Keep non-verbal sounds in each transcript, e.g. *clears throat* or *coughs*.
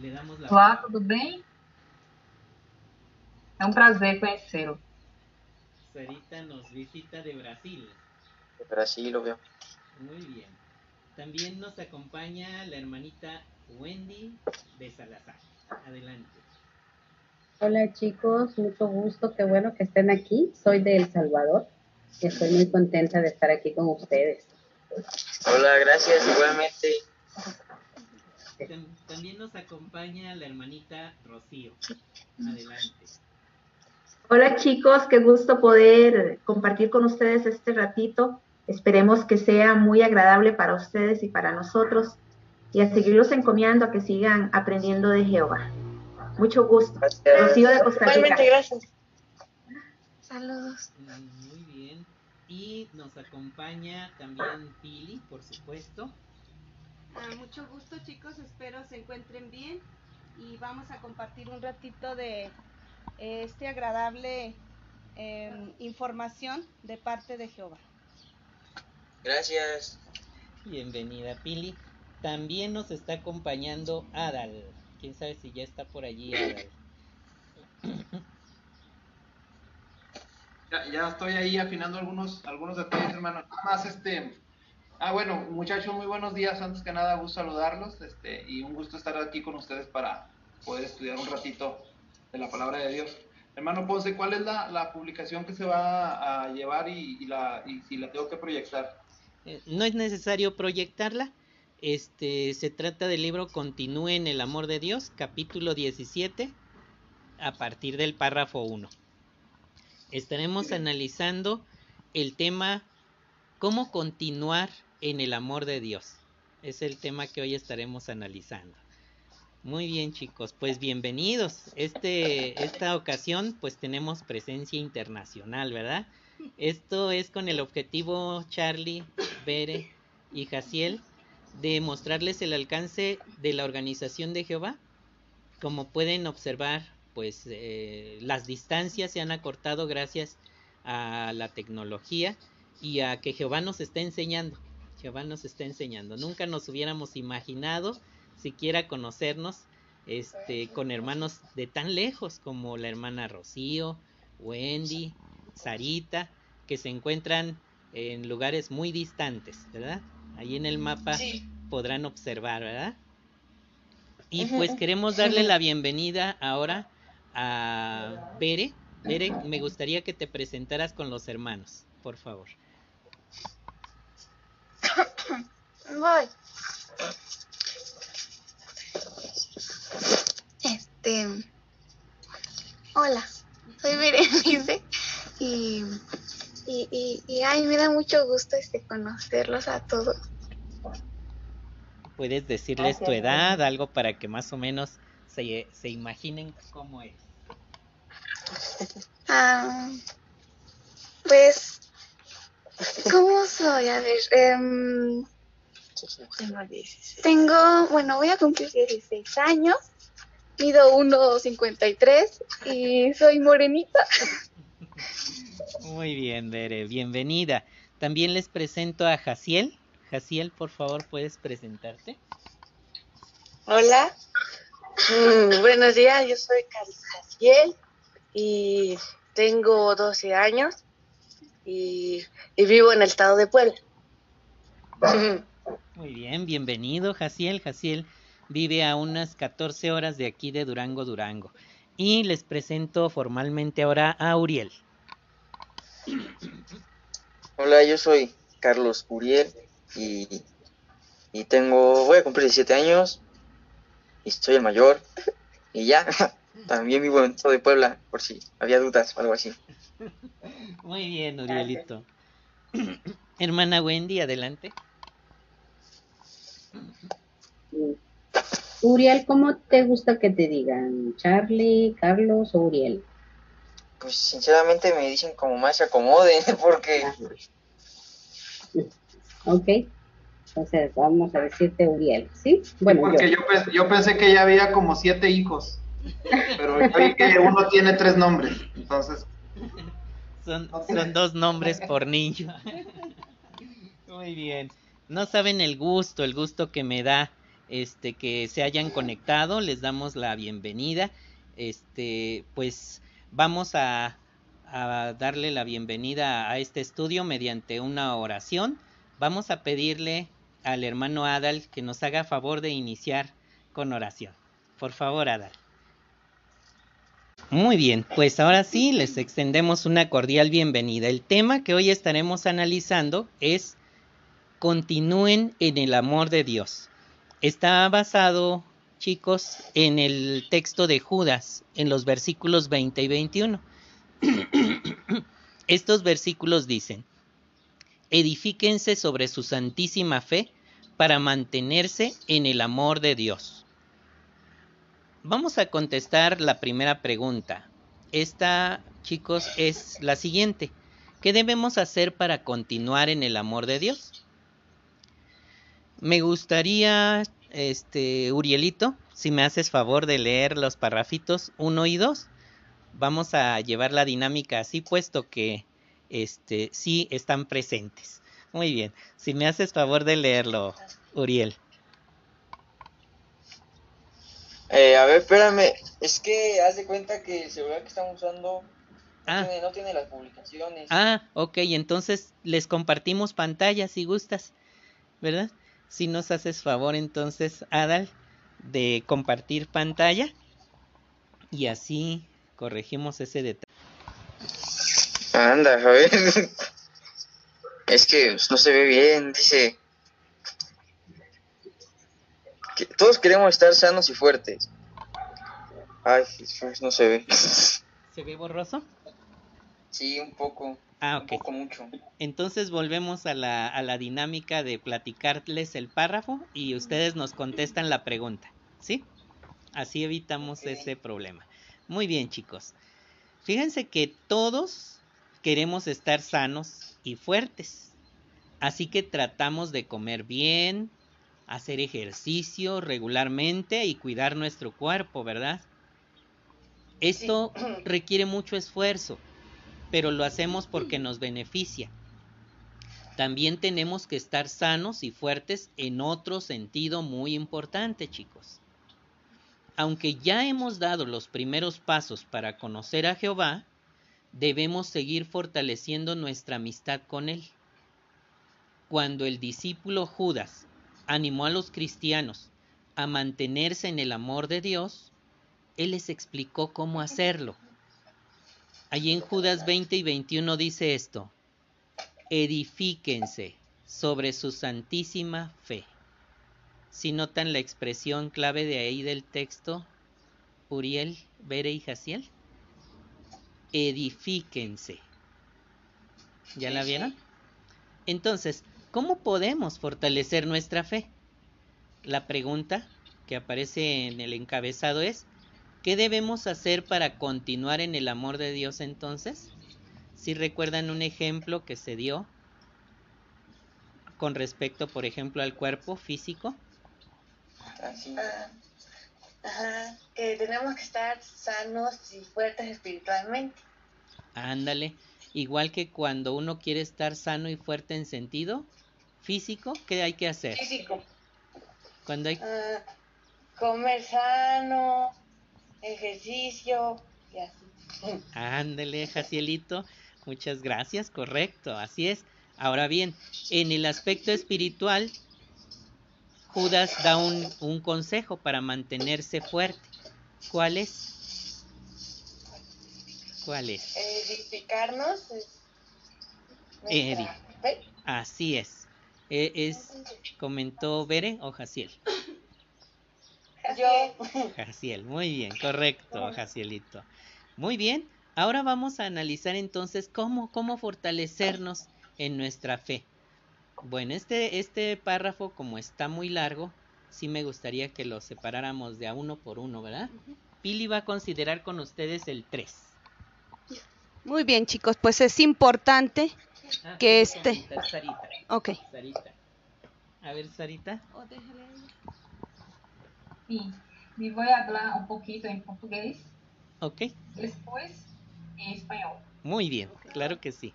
le damos la Olá, tudo bem? É um prazer conhecê-lo. Sarita nos visita de Brasil. De Brasil, obviamente. Muy bien. También nos acompaña la hermanita Wendy de Salazar. Adelante. Hola chicos, mucho gusto, qué bueno que estén aquí. Soy de El Salvador y estoy muy contenta de estar aquí con ustedes. Hola, gracias, igualmente. Tam- También nos acompaña la hermanita Rocío. Adelante. Hola chicos, qué gusto poder compartir con ustedes este ratito. Esperemos que sea muy agradable para ustedes y para nosotros y a seguirlos encomiando a que sigan aprendiendo de Jehová. Mucho gusto. Gracias. Rocío de Costa Rica. Igualmente, gracias. Saludos. Muy bien. Y nos acompaña también Pili, por supuesto. Mucho gusto chicos, espero se encuentren bien y vamos a compartir un ratito de eh, este agradable em, información de parte de Jehová. Gracias. Bienvenida, Pili. También nos está acompañando Adal. Quién sabe si ya está por allí Adal. *coughs* Ya, ya estoy ahí afinando algunos, algunos detalles, hermano. Nada más, este. Ah, bueno, muchachos, muy buenos días. Antes que nada, gusto saludarlos este, y un gusto estar aquí con ustedes para poder estudiar un ratito de la palabra de Dios. Hermano Ponce, ¿cuál es la, la publicación que se va a llevar y, y la, y si la tengo que proyectar? Eh, No es necesario proyectarla. Este se trata del libro Continúe en el amor de Dios, capítulo 17, a partir del párrafo 1. Estaremos analizando el tema cómo continuar en el amor de Dios. Es el tema que hoy estaremos analizando. Muy bien, chicos, pues bienvenidos. Este esta ocasión pues tenemos presencia internacional, ¿verdad? Esto es con el objetivo Charlie, Bere y Jaciel de mostrarles el alcance de la organización de Jehová. Como pueden observar, pues eh, las distancias se han acortado gracias a la tecnología y a que Jehová nos está enseñando. Jehová nos está enseñando. Nunca nos hubiéramos imaginado siquiera conocernos este, con hermanos de tan lejos como la hermana Rocío, Wendy, Sarita, que se encuentran en lugares muy distantes, ¿verdad? Ahí en el mapa Sí. podrán observar, ¿verdad? Y pues queremos darle la bienvenida ahora a Bere. Bere, me gustaría que te presentaras con los hermanos, por favor. Voy. Este. Hola, soy Berenice y, y, y, y ay, me da mucho gusto este conocerlos a todos. Puedes decirles tu edad, algo para que más o menos se, se imaginen cómo es. Ah, pues, ¿cómo soy? A ver, em, tengo, bueno, voy a cumplir 16 años, mido 1,53 y soy morenita. Muy bien, Bere, bienvenida. También les presento a Jaciel. Jaciel, por favor, puedes presentarte. Hola, Mm, buenos días, yo soy Jaciel y tengo 12 años y, y vivo en el estado de Puebla. Muy bien, bienvenido, Jaciel. Jaciel vive a unas 14 horas de aquí de Durango, Durango. Y les presento formalmente ahora a Uriel. Hola, yo soy Carlos Uriel y, y tengo, voy a cumplir 17 años y soy el mayor y ya, *laughs* también vivo en todo de Puebla por si había dudas o algo así. Muy bien, Urielito. Hermana Wendy, adelante. Uriel, ¿cómo te gusta que te digan? ¿Charlie, Carlos o Uriel? Pues sinceramente me dicen como más se acomoden *laughs* porque Ok. Entonces vamos a decirte Uriel, ¿sí? Bueno, Porque yo. yo, pens- yo pensé que ya había como siete hijos, pero yo vi que uno tiene tres nombres, entonces *laughs* Son, son dos nombres por niño. *laughs* Muy bien. No saben el gusto, el gusto que me da este, que se hayan conectado, les damos la bienvenida. Este, pues vamos a, a darle la bienvenida a este estudio mediante una oración. Vamos a pedirle al hermano Adal que nos haga favor de iniciar con oración. Por favor, Adal. Muy bien, pues ahora sí les extendemos una cordial bienvenida. El tema que hoy estaremos analizando es Continúen en el amor de Dios. Está basado, chicos, en el texto de Judas, en los versículos 20 y 21. *clears throat* Estos versículos dicen, edifíquense sobre su santísima fe para mantenerse en el amor de Dios. Vamos a contestar la primera pregunta. Esta, chicos, es la siguiente. ¿Qué debemos hacer para continuar en el amor de Dios? Me gustaría, este, Urielito, si me haces favor de leer los parrafitos 1 y 2. Vamos a llevar la dinámica así, puesto que este, sí están presentes. Muy bien, si me haces favor de leerlo, Uriel. Eh, a ver, espérame. Es que haz de cuenta que el celular que estamos usando Ah. no, tiene, no tiene las publicaciones. Ah, ok, entonces les compartimos pantalla si gustas, ¿verdad? Si nos haces favor entonces, Adal, de compartir pantalla y así corregimos ese detalle. Anda, a ver. *laughs* Es que no se ve bien, dice. Que todos queremos estar sanos y fuertes. Ay, pues, no se ve. *laughs* ¿Se ve borroso? Sí, un poco. Ah, Un ok. poco mucho. Entonces volvemos a la, a la dinámica de platicarles el párrafo y ustedes nos contestan la pregunta, ¿sí? Así evitamos ese problema. Muy bien, chicos. Fíjense que todos queremos estar sanos y fuertes. Así que tratamos de comer bien, hacer ejercicio regularmente y cuidar nuestro cuerpo, ¿verdad? Esto *clears throat* requiere mucho esfuerzo, pero lo hacemos porque nos beneficia. También tenemos que estar sanos y fuertes en otro sentido muy importante, chicos. Aunque ya hemos dado los primeros pasos para conocer a Jehová, debemos seguir fortaleciendo nuestra amistad con Él. Cuando el discípulo Judas animó a los cristianos a mantenerse en el amor de Dios, Él les explicó cómo hacerlo. Allí en Judas 20 y 21 dice esto, edifíquense sobre su santísima fe. Si notan la expresión clave de ahí del texto, Uriel, Bere y Jaciel, edifíquense. ¿Ya Sí, la sí. vieron? Entonces, ¿cómo podemos fortalecer nuestra fe? La pregunta que aparece en el encabezado es, ¿qué debemos hacer para continuar en el amor de Dios entonces? Si recuerdan un ejemplo que se dio con respecto, por ejemplo, al cuerpo físico. Ah, ajá, que tenemos que estar sanos y fuertes espiritualmente. Ándale, igual que cuando uno quiere estar sano y fuerte en sentido físico, ¿qué hay que hacer? Físico. Cuando hay Ah, comer sano, ejercicio y así. Ándale, Jacielito. Muchas gracias, correcto, así es. Ahora bien, en el aspecto espiritual, Judas da un, un consejo para mantenerse fuerte. ¿Cuál es? ¿Cuál es? Edificarnos es Edi. nuestra fe. Así es. E- es comentó Bere o Jaciel. Yo, Jaciel, muy bien, correcto, Jacielito. Muy bien, ahora vamos a analizar entonces cómo, cómo fortalecernos en nuestra fe. Bueno, este, este párrafo, como está muy largo, sí me gustaría que lo separáramos de a uno por uno, ¿verdad? Pili va a considerar con ustedes el 3. Muy bien, chicos, pues es importante. Que este- Sarita, Ok. Sarita. A ver, Sarita. Sim, me vou falar um pouquinho em português, Ok, depois em espanhol. muy bien, claro que sí.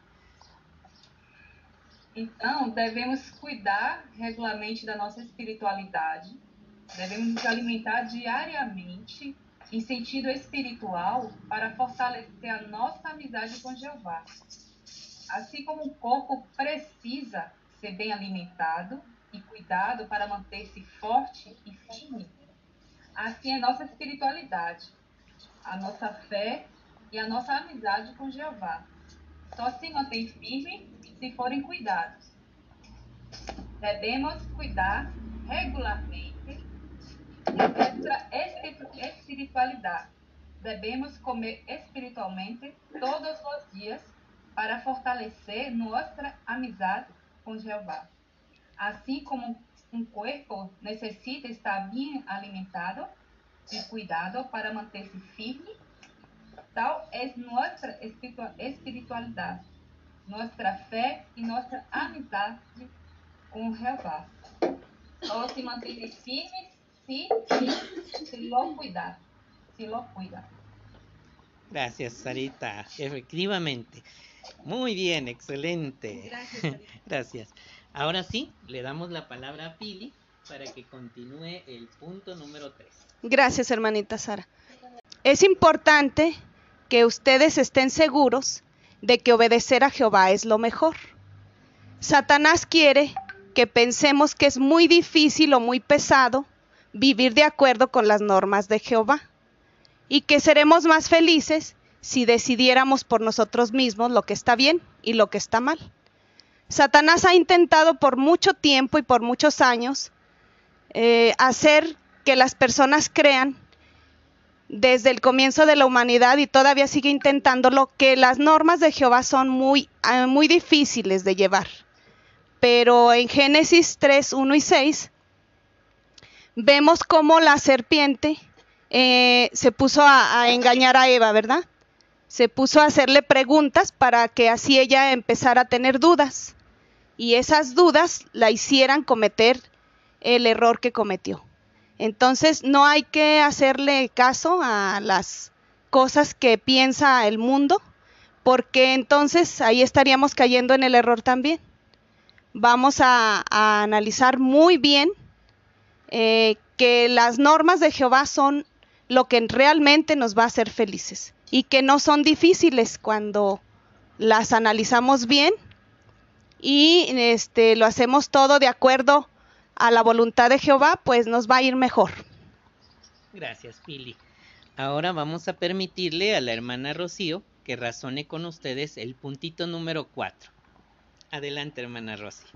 Então, devemos cuidar regularmente da nossa espiritualidade, Devemos nos alimentar diariamente em sentido espiritual para fortalecer a nossa amizade com Jeová. Assim como o corpo precisa ser bem alimentado e cuidado para manter-se forte e firme, assim é nossa espiritualidade, a nossa fé e a nossa amizade com Jeová. Só se mantém firme se forem cuidados. Devemos cuidar regularmente de nossa espiritualidade. Devemos comer espiritualmente todos os dias para fortalecer nossa amizade com Jeová. Assim como um corpo necessita estar bem alimentado e cuidado para manter-se firme, tal é nossa espiritualidade, nossa fé e nossa amizade com Jeová. Só se mantém firmes si, si, si lo cuida, si lo cuida. Gracias, Sarita. Efectivamente. Muy bien, excelente. Gracias. *laughs* Gracias. Ahora sí, le damos la palabra a Pili para que continúe el punto número 3. Gracias, hermanita Sara. Es importante que ustedes estén seguros de que obedecer a Jehová es lo mejor. Satanás quiere que pensemos que es muy difícil o muy pesado vivir de acuerdo con las normas de Jehová y que seremos más felices si decidiéramos por nosotros mismos lo que está bien y lo que está mal. Satanás ha intentado por mucho tiempo y por muchos años eh, hacer que las personas crean desde el comienzo de la humanidad y todavía sigue intentándolo, que las normas de Jehová son muy, ah, muy difíciles de llevar. Pero en Génesis 3, 1 y 6 vemos cómo la serpiente eh, se puso a, engañar a Eva, ¿verdad? Se puso a hacerle preguntas para que así ella empezara a tener dudas y esas dudas la hicieran cometer el error que cometió. Entonces no hay que hacerle caso a las cosas que piensa el mundo, porque entonces ahí estaríamos cayendo en el error también. Vamos a, a analizar muy bien eh, que las normas de Jehová son lo que realmente nos va a hacer felices y que no son difíciles cuando las analizamos bien y este, lo hacemos todo de acuerdo a la voluntad de Jehová, pues nos va a ir mejor. Gracias, Pili. Ahora vamos a permitirle a la hermana Rocío que razone con ustedes el puntito número 4. Adelante, hermana Rocío.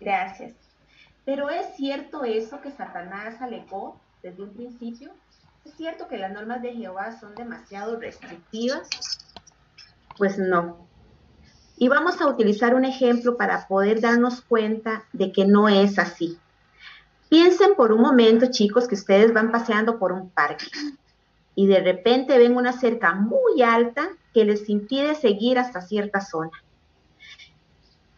Gracias. Pero es cierto eso que Satanás alegó desde un principio. ¿Es cierto que las normas de Jehová son demasiado restrictivas? Pues no. Y vamos a utilizar un ejemplo para poder darnos cuenta de que no es así. Piensen por un momento, chicos, que ustedes van paseando por un parque y de repente ven una cerca muy alta que les impide seguir hasta cierta zona.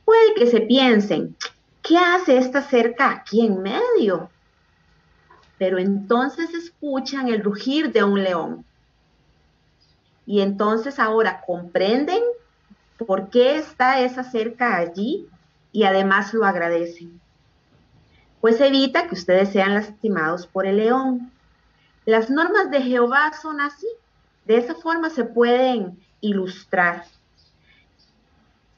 Puede que se piensen, ¿qué hace esta cerca aquí en medio? Pero entonces escuchan el rugir de un león. Y entonces ahora comprenden por qué está esa cerca allí y además lo agradecen. Pues evita que ustedes sean lastimados por el león. Las normas de Jehová son así. De esa forma se pueden ilustrar.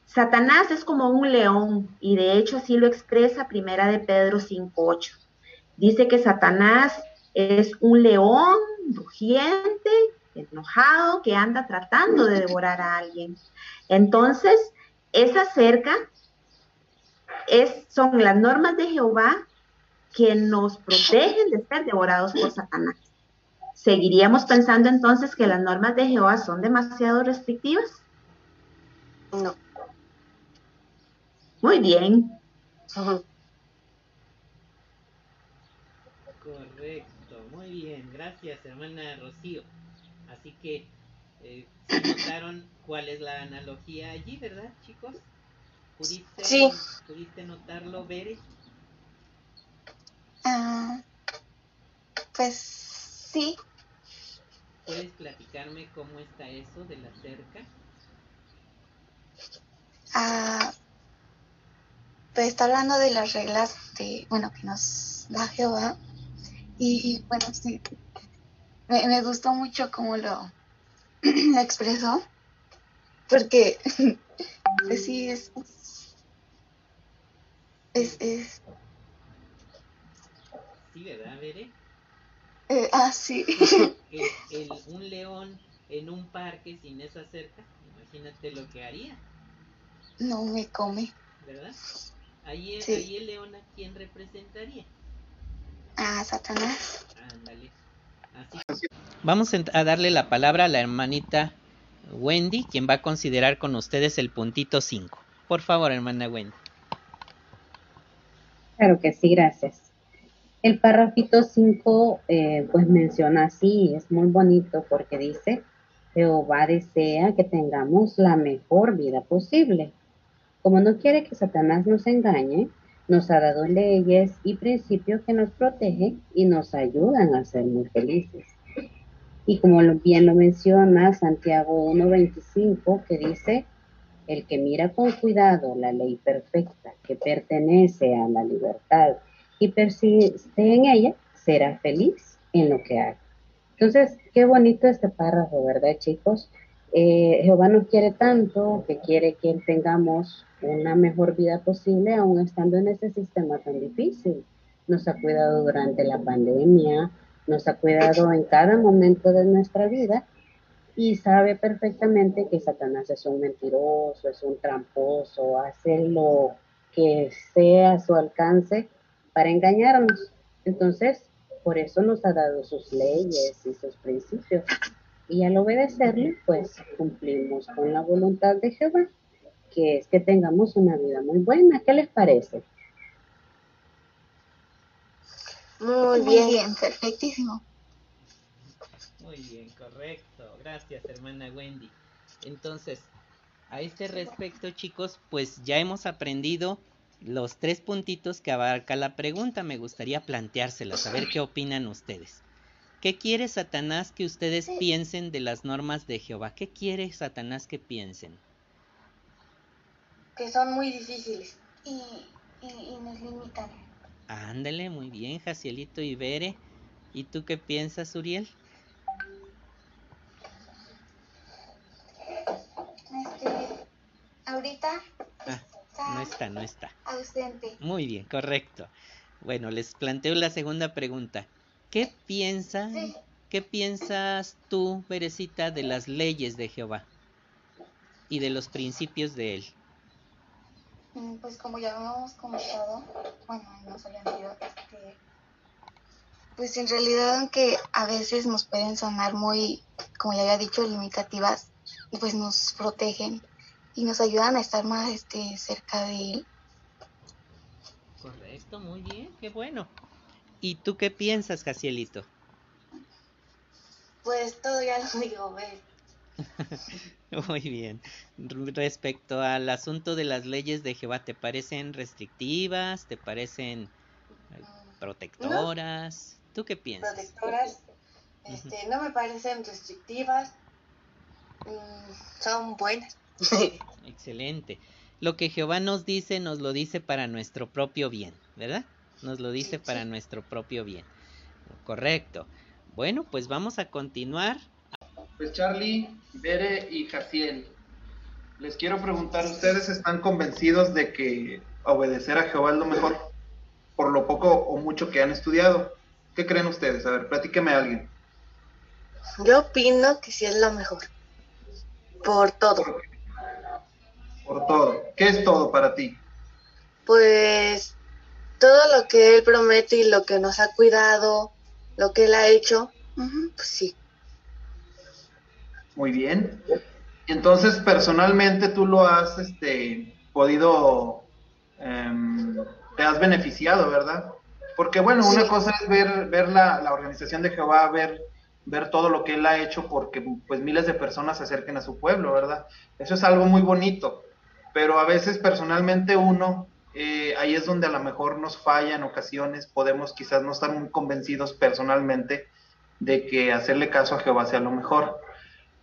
Satanás es como un león y de hecho así lo expresa Primera de Pedro 5.8. Dice que Satanás es un león rugiente, enojado, que anda tratando de devorar a alguien. Entonces, esa cerca es, son las normas de Jehová que nos protegen de ser devorados por Satanás. ¿Seguiríamos pensando entonces que las normas de Jehová son demasiado restrictivas? No. Muy bien. Bien. Gracias, hermana Rocío. Así que, eh, ¿sí notaron cuál es la analogía allí, verdad, chicos? ¿Pudiste, sí. ¿pudiste notarlo, Bere? Uh, pues sí. ¿Puedes platicarme cómo está eso de la cerca? Uh, pues está hablando de las reglas este, bueno, que nos da Jehová. Y, bueno, sí, me, gustó mucho cómo lo, *clears throat* lo expresó, porque *laughs* pues sí, es, es, es, Sí, ¿verdad, Bere? Eh, ah, sí. *laughs* *laughs* el, un león en un parque sin esa cerca, imagínate lo que haría. No me come. ¿Verdad? Ahí, ahí el león a quién representaría. A Satanás. Vamos a darle la palabra a la hermanita Wendy, quien va a considerar con ustedes el puntito 5. Por favor, hermana Wendy. Claro que sí, gracias. El párrafito 5 eh, pues menciona así, es muy bonito porque dice, Jehová desea que tengamos la mejor vida posible. Como no quiere que Satanás nos engañe, nos ha dado leyes y principios que nos protegen y nos ayudan a ser muy felices. Y como bien lo menciona Santiago 1.25, que dice, el que mira con cuidado la ley perfecta que pertenece a la libertad y persiste en ella, será feliz en lo que haga. Entonces, qué bonito este párrafo, ¿verdad, chicos? Eh, Jehová nos quiere tanto que quiere que tengamos una mejor vida posible, aún estando en ese sistema tan difícil. Nos ha cuidado durante la pandemia, nos ha cuidado en cada momento de nuestra vida y sabe perfectamente que Satanás es un mentiroso, es un tramposo, hace lo que sea a su alcance para engañarnos. Entonces, por eso nos ha dado sus leyes y sus principios. Y al obedecerle, pues cumplimos con la voluntad de Jehová, que es que tengamos una vida muy buena. ¿Qué les parece? Muy bien, perfectísimo. Muy bien, correcto. Gracias, hermana Wendy. Entonces, a este respecto, chicos, pues ya hemos aprendido los tres puntitos que abarca la pregunta. Me gustaría planteárselas, a ver qué opinan ustedes. ¿Qué quiere Satanás que ustedes piensen de las normas de Jehová? ¿Qué quiere Satanás que piensen? Que son muy difíciles y, y, nos limitan. Ándale, muy bien, Jacielito y Bere. ¿Y tú qué piensas, Uriel? Este, ahorita ah. No está, no está. Ausente. Muy bien, correcto. Bueno, les planteo la segunda pregunta. ¿Qué piensas, qué piensas tú, Berecita, de las leyes de Jehová y de los principios de él? Mm, pues como ya habíamos comentado, bueno, han sido este, pues en realidad aunque a veces nos pueden sonar muy, como ya había dicho, limitativas, pues nos protegen y nos ayudan a estar más este, cerca de él. Correcto, muy bien, qué bueno. ¿Y tú qué piensas, Jacielito? Pues todo ya lo digo, ver. *laughs* Muy bien. Respecto al asunto de las leyes de Jehová, ¿te parecen restrictivas? ¿Te parecen eh, protectoras? ¿Tú qué piensas? Protectoras, este, no me parecen restrictivas, mm, son buenas. *laughs* Excelente. Lo que Jehová nos dice, nos lo dice para nuestro propio bien, ¿verdad? Nos lo dice para nuestro propio bien. Correcto. Bueno, pues vamos a continuar. Pues Charlie, Bere y Jaciel, les quiero preguntar, ¿ustedes están convencidos de que obedecer a Jehová es lo mejor? Por lo poco o mucho que han estudiado. ¿Qué creen ustedes? A ver, platíqueme a alguien. Yo opino que sí es lo mejor. Por todo por todo. ¿Qué es todo para ti? Pues todo lo que Él promete y lo que nos ha cuidado, lo que Él ha hecho, pues sí. Muy bien. Entonces, personalmente tú lo has este, podido, em, te has beneficiado, ¿verdad? Porque bueno, una cosa es ver, ver la, la, organización de Jehová, ver, ver todo lo que Él ha hecho porque pues miles de personas se acerquen a su pueblo, ¿verdad? Eso es algo muy bonito pero a veces personalmente uno, eh, ahí es donde a lo mejor nos falla en ocasiones, podemos quizás no estar muy convencidos personalmente de que hacerle caso a Jehová sea lo mejor.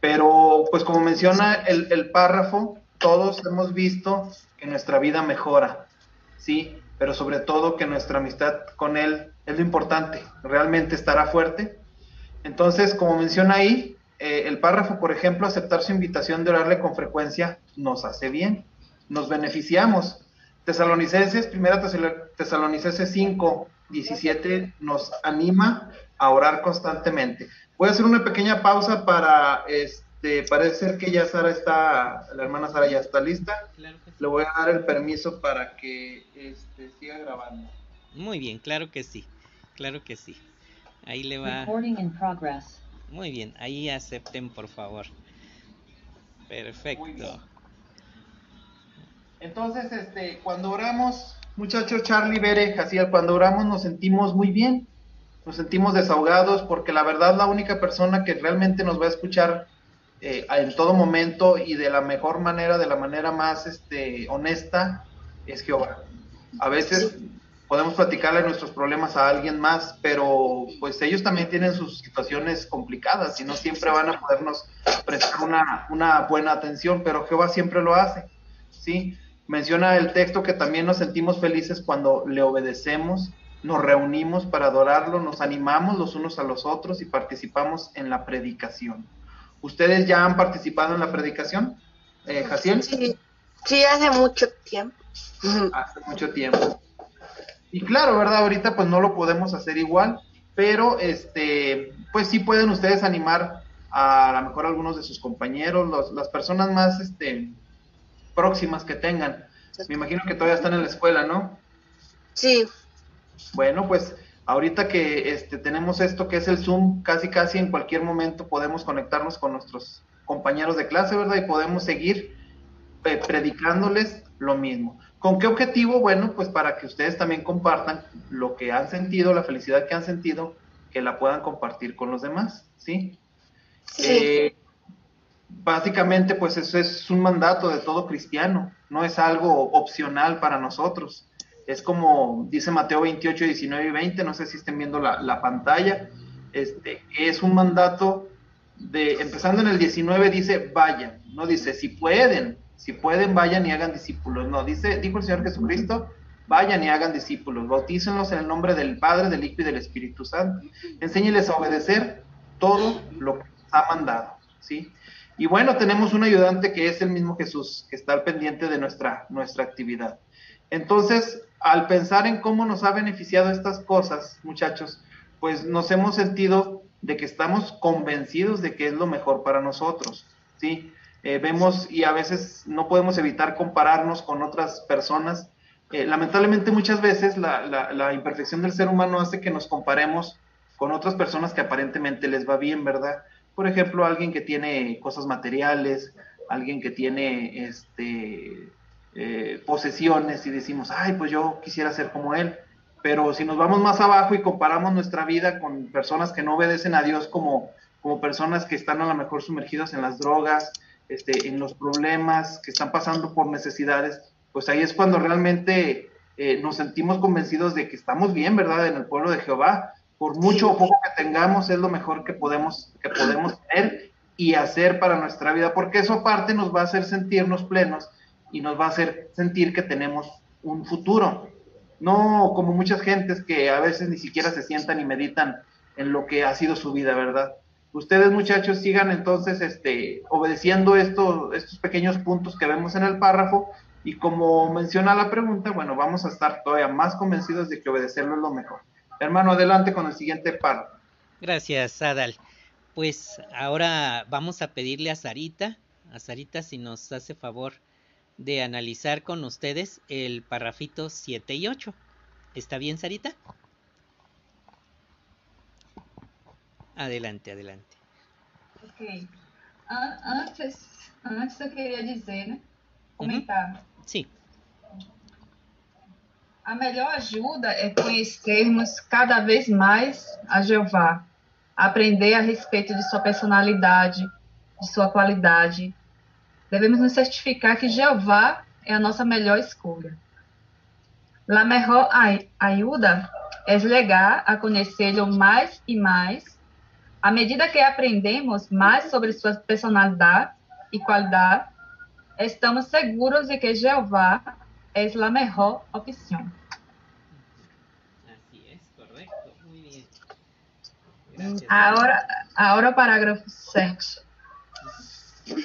Pero pues como menciona el, párrafo, todos hemos visto que nuestra vida mejora, ¿sí? pero sobre todo que nuestra amistad con Él es lo importante, realmente estará fuerte. Entonces, como menciona ahí, eh, el párrafo, por ejemplo, aceptar su invitación de orarle con frecuencia nos hace bien, nos beneficiamos. Tesalonicenses, primera Tesalonicenses 5, 17 nos anima a orar constantemente. Voy a hacer una pequeña pausa para, este, parece ser que ya Sara está, la hermana Sara ya está lista. Le voy a dar el permiso para que este, siga grabando. Muy bien, claro que sí, claro que sí. Ahí le va. Muy bien, ahí acepten por favor. Perfecto. Entonces, este, cuando oramos, muchachos, Charlie, Bere, así cuando oramos nos sentimos muy bien, nos sentimos desahogados, porque la verdad la única persona que realmente nos va a escuchar eh, en todo momento y de la mejor manera, de la manera más este, honesta, es Jehová. A veces podemos platicarle nuestros problemas a alguien más, pero pues ellos también tienen sus situaciones complicadas y no siempre van a podernos prestar una, una buena atención, pero Jehová siempre lo hace, ¿sí? Menciona el texto que también nos sentimos felices cuando le obedecemos, nos reunimos para adorarlo, nos animamos los unos a los otros y participamos en la predicación. ¿Ustedes ya han participado en la predicación, eh, Jaciel? Sí, sí, hace mucho tiempo. Hace mucho tiempo. Y claro, ¿verdad? Ahorita pues no lo podemos hacer igual, pero este, pues sí pueden ustedes animar a, a lo mejor algunos de sus compañeros, las personas más este, próximas que tengan. Me imagino que todavía están en la escuela, ¿no? Sí. Bueno, pues ahorita que este, tenemos esto que es el Zoom, casi casi en cualquier momento podemos conectarnos con nuestros compañeros de clase, ¿verdad? Y podemos seguir eh, predicándoles lo mismo. ¿Con qué objetivo? Bueno, pues para que ustedes también compartan lo que han sentido, la felicidad que han sentido, que la puedan compartir con los demás, ¿sí? Sí. Eh, básicamente pues eso es un mandato de todo cristiano, no es algo opcional para nosotros. Es como dice Mateo 28, 19 y 20, no sé si estén viendo la, la pantalla, este, es un mandato de, empezando en el 19 dice, vayan, no dice, si pueden, si pueden, vayan y hagan discípulos, no, dice, dijo el Señor Jesucristo, vayan y hagan discípulos, bautícenlos en el nombre del Padre, del Hijo y del Espíritu Santo, enséñeles a obedecer todo lo que ha mandado, ¿sí? Y bueno, tenemos un ayudante que es el mismo Jesús, que está al pendiente de nuestra, nuestra actividad. Entonces, al pensar en cómo nos ha beneficiado estas cosas, muchachos, pues nos hemos sentido de que estamos convencidos de que es lo mejor para nosotros, ¿sí? Eh, vemos y a veces no podemos evitar compararnos con otras personas. Eh, lamentablemente muchas veces la, la, la imperfección del ser humano hace que nos comparemos con otras personas que aparentemente les va bien, ¿verdad? Por ejemplo, alguien que tiene cosas materiales, alguien que tiene este, eh, posesiones y decimos, ay, pues yo quisiera ser como él. Pero si nos vamos más abajo y comparamos nuestra vida con personas que no obedecen a Dios como, como personas que están a lo mejor sumergidas en las drogas, este, en los problemas, que están pasando por necesidades, pues ahí es cuando realmente eh, nos sentimos convencidos de que estamos bien, ¿verdad? En el pueblo de Jehová, por mucho o poco que tengamos, es lo mejor que podemos, que podemos *laughs* tener y hacer para nuestra vida, porque eso aparte nos va a hacer sentirnos plenos y nos va a hacer sentir que tenemos un futuro. No como muchas gentes que a veces ni siquiera se sientan y meditan en lo que ha sido su vida, ¿verdad? Ustedes muchachos sigan entonces este, obedeciendo estos, estos pequeños puntos que vemos en el párrafo y como menciona la pregunta, bueno, vamos a estar todavía más convencidos de que obedecerlo es lo mejor. Hermano, adelante con el siguiente párrafo. Gracias, Adal. Pues ahora vamos a pedirle a Sarita, a Sarita si nos hace favor de analizar con ustedes el parrafito 7 y 8. ¿Está bien, Sarita? Adelante, adelante. Ok. Antes, antes eu queria dizer, né? Comentar. Uhum. Sim. A melhor ajuda é conhecermos cada vez mais a Jeová, aprender a respeito de sua personalidade, de sua qualidade. Devemos nos certificar que Jeová é a nossa melhor escolha. La mejor ajuda é llegar a conhecê-lo mais e mais. À medida que aprendemos mais sobre sua personalidade e qualidade, estamos seguros de que Jeová es la mejor opción. Así es, correcto. Muy bien. Gracias. Ahora, ahora parágrafo 7. 7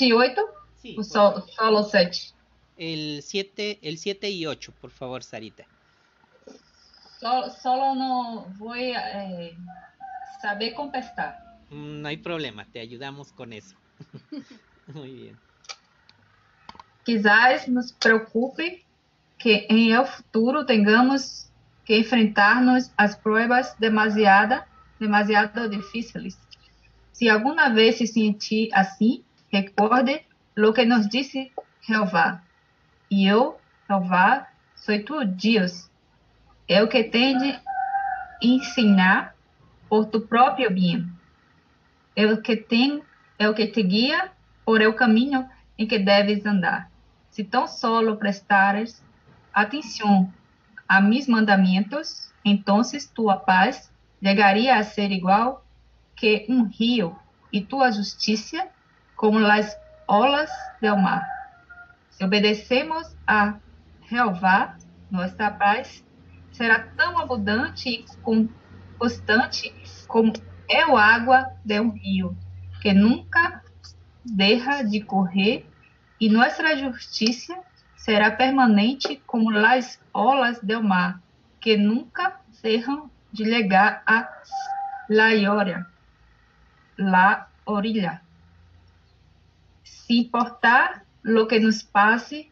y 8. Sí, so, solo 7. El 7 el siete y 8, por favor, Sarita. Solo, solo no voy a eh, saber contestar. Mm, no hay problema, te ayudamos con eso. *laughs* Muy bien. Quizás nos preocupe que em el futuro tengamos que enfrentarnos às pruebas demasiada, demasiado difíceis. Se alguma vez se sentir assim, recorde lo que nos disse Jeová. E eu, Jeová, sou tu Deus. É o que tem de ensinar por tu próprio bem. É o que tem, é o que te guia por el caminho em que deves andar. Se tão solo prestares atenção a mis mandamentos, então tua paz chegaria a ser igual que um rio e tua justiça como as olas do mar. Se obedecemos a Jeová, nossa paz será tão abundante e con- constante como é o água de um rio, que nunca deixa de correr, e nossa justiça será permanente como as olas do mar, que nunca deixam de chegar a la orilla. La orilla. Se importar lo que nos passe,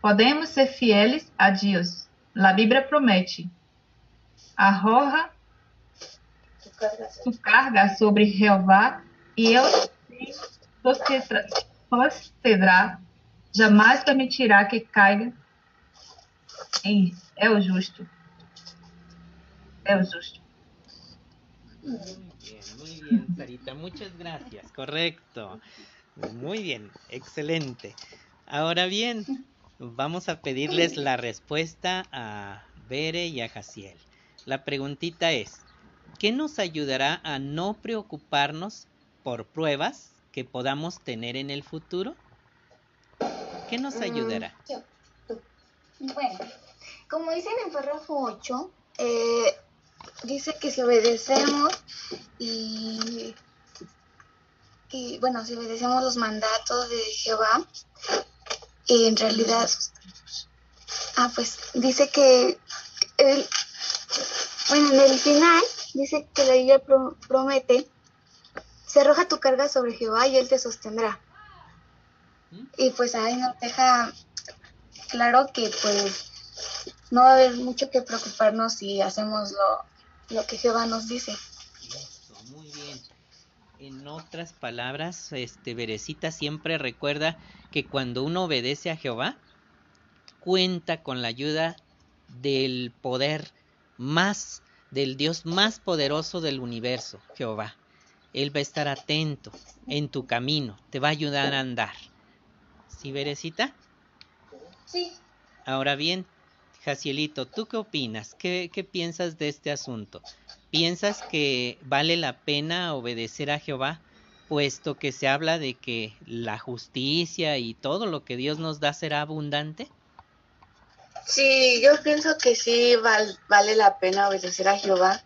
podemos ser fieles a Deus. A Bíblia promete: arroja tu carga sobre Jeová e ele sostendrá, jamais permitirá que caiga em é justo. É o justo. Muy bien, muy bien, Sarita. Muchas gracias. Correcto. Muy bien, excelente. Ahora bien, vamos a pedirles la respuesta a Bere y a Jaciel. La preguntita es, ¿qué nos ayudará a no preocuparnos por pruebas que podamos tener en el futuro? ¿Qué nos ayudará? Yo, tú. Bueno, como dice en el párrafo 8, eh, dice que si obedecemos y, y, bueno, si obedecemos los mandatos de Jehová, en realidad, ah, pues dice que, el, bueno, en el final dice que la Biblia pro- promete, se arroja tu carga sobre Jehová y él te sostendrá. Y pues ahí nos deja claro que pues no va a haber mucho que preocuparnos si hacemos lo, lo que Jehová nos dice. Eso, muy bien. En otras palabras, este Berecita siempre recuerda que cuando uno obedece a Jehová, cuenta con la ayuda del poder más, del Dios más poderoso del universo, Jehová. Él va a estar atento en tu camino, te va a ayudar a andar. ¿Sí, Berecita? Sí. Ahora bien, Jacielito, ¿tú qué opinas? ¿Qué, qué piensas de este asunto? ¿Piensas que vale la pena obedecer a Jehová, puesto que se habla de que la justicia y todo lo que Dios nos da será abundante? Sí, yo pienso que sí val- vale la pena obedecer a Jehová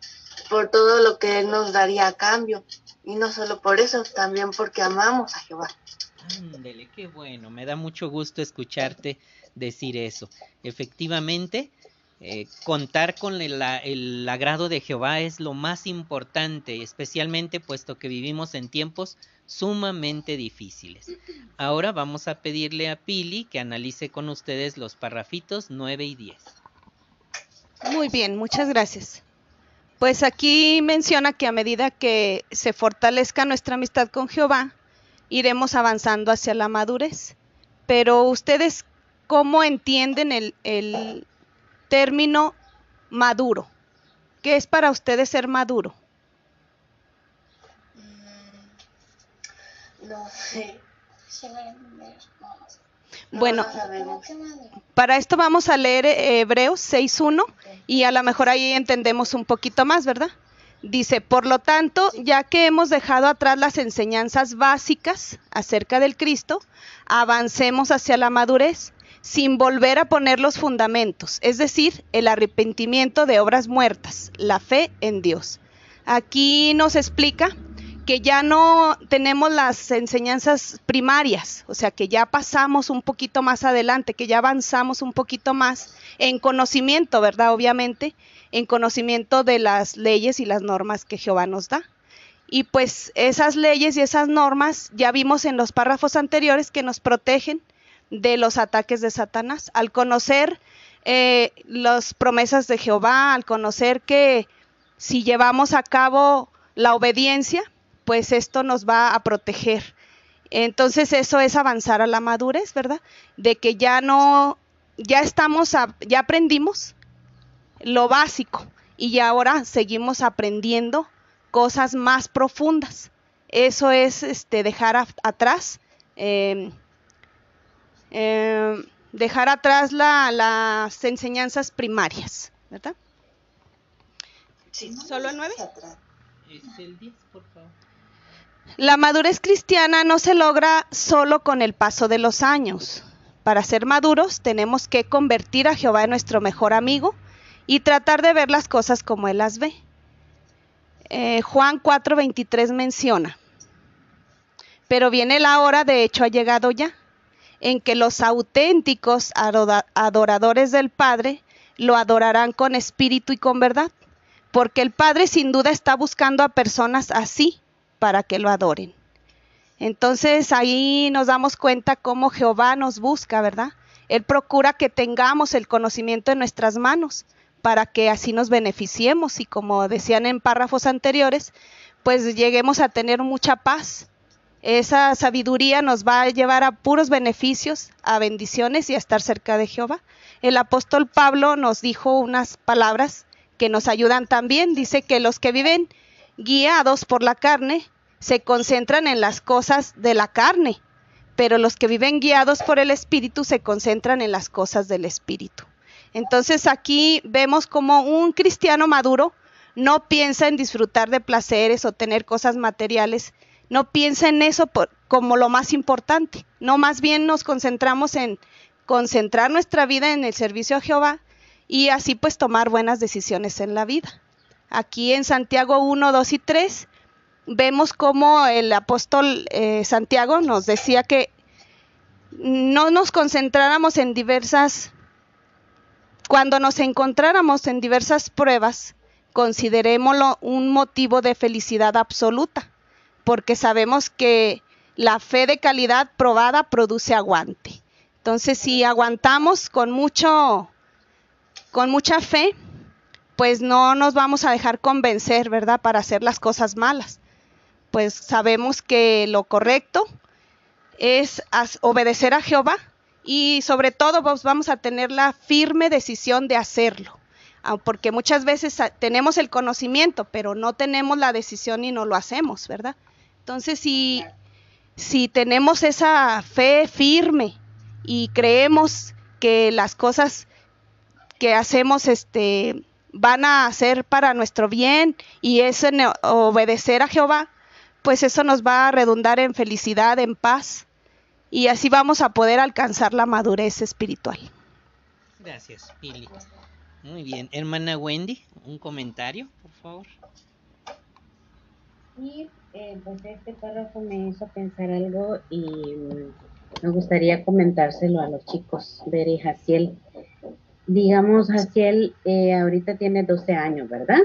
por todo lo que Él nos daría a cambio. Y no solo por eso, también porque amamos a Jehová. Ándele, qué bueno, me da mucho gusto escucharte decir eso. Efectivamente, eh, contar con el, el agrado de Jehová es lo más importante, especialmente puesto que vivimos en tiempos sumamente difíciles. Ahora vamos a pedirle a Pili que analice con ustedes los parrafitos 9 y 10. Muy bien, muchas gracias. Pues aquí menciona que a medida que se fortalezca nuestra amistad con Jehová, iremos avanzando hacia la madurez. Pero ustedes, ¿cómo entienden el, término maduro? ¿Qué es para ustedes ser maduro? No sé. Sabemos. Para esto vamos a leer eh, Hebreos 6.1 y a lo mejor ahí entendemos un poquito más, ¿verdad? Dice, por lo tanto, ya que hemos dejado atrás las enseñanzas básicas acerca del Cristo, avancemos hacia la madurez, sin volver a poner los fundamentos, es decir, el arrepentimiento de obras muertas, la fe en Dios. Aquí nos explica que ya no tenemos las enseñanzas primarias, o sea, que ya pasamos un poquito más adelante, que ya avanzamos un poquito más en conocimiento, ¿verdad? Obviamente, en conocimiento de las leyes y las normas que Jehová nos da. Y pues esas leyes y esas normas ya vimos en los párrafos anteriores que nos protegen de los ataques de Satanás. Al conocer eh, las promesas de Jehová, al conocer que si llevamos a cabo la obediencia, pues esto nos va a proteger. Entonces eso es avanzar a la madurez, ¿verdad? De que ya no, ya estamos, ya aprendimos lo básico y ahora seguimos aprendiendo cosas más profundas. Eso es este, dejar atrás, em, dejar atrás las enseñanzas primarias, ¿verdad? ¿Solo el 9? Es el 10, por favor. La madurez cristiana no se logra solo con el paso de los años. Para ser maduros tenemos que convertir a Jehová en nuestro mejor amigo y tratar de ver las cosas como Él las ve. Eh, Juan 4:23 menciona, pero viene la hora, de hecho ha llegado ya, en que los auténticos adoradores del Padre lo adorarán con espíritu y con verdad, porque el Padre sin duda está buscando a personas así para que lo adoren. Entonces ahí nos damos cuenta cómo Jehová nos busca, ¿verdad? Él procura que tengamos el conocimiento en nuestras manos para que así nos beneficiemos y como decían en párrafos anteriores, pues lleguemos a tener mucha paz. Esa sabiduría nos va a llevar a puros beneficios, a bendiciones y a estar cerca de Jehová. El apóstol Pablo nos dijo unas palabras que nos ayudan también. Dice que los que viven guiados por la carne se concentran en las cosas de la carne, pero los que viven guiados por el Espíritu se concentran en las cosas del Espíritu. Entonces aquí vemos como un cristiano maduro no piensa en disfrutar de placeres o tener cosas materiales, no piensa en eso como lo más importante, no más bien nos concentramos en concentrar nuestra vida en el servicio a Jehová y así pues tomar buenas decisiones en la vida. Aquí en Santiago 1, 2 y 3 vemos como el apóstol eh, Santiago nos decía que no nos concentráramos en diversas cuando nos encontráramos en diversas pruebas, considerémoslo un motivo de felicidad absoluta, porque sabemos que la fe de calidad probada produce aguante. Entonces, si aguantamos con mucho con mucha fe, pues no nos vamos a dejar convencer, ¿verdad?, para hacer las cosas malas. Pues sabemos que lo correcto es obedecer a Jehová y sobre todo pues, vamos a tener la firme decisión de hacerlo, ah, porque muchas veces tenemos el conocimiento, pero no tenemos la decisión y no lo hacemos, ¿verdad? Entonces, si, si tenemos esa fe firme y creemos que las cosas que hacemos este, van a ser para nuestro bien y es obedecer a Jehová, pues eso nos va a redundar en felicidad, en paz y así vamos a poder alcanzar la madurez espiritual. Gracias, Pili. Muy bien. Hermana Wendy, un comentario, por favor. Sí, eh, pues este párrafo me hizo pensar algo y mm, me gustaría comentárselo a los chicos. Ver, Jaciel. Digamos, Jaciel eh, ahorita tiene 12 años, ¿verdad?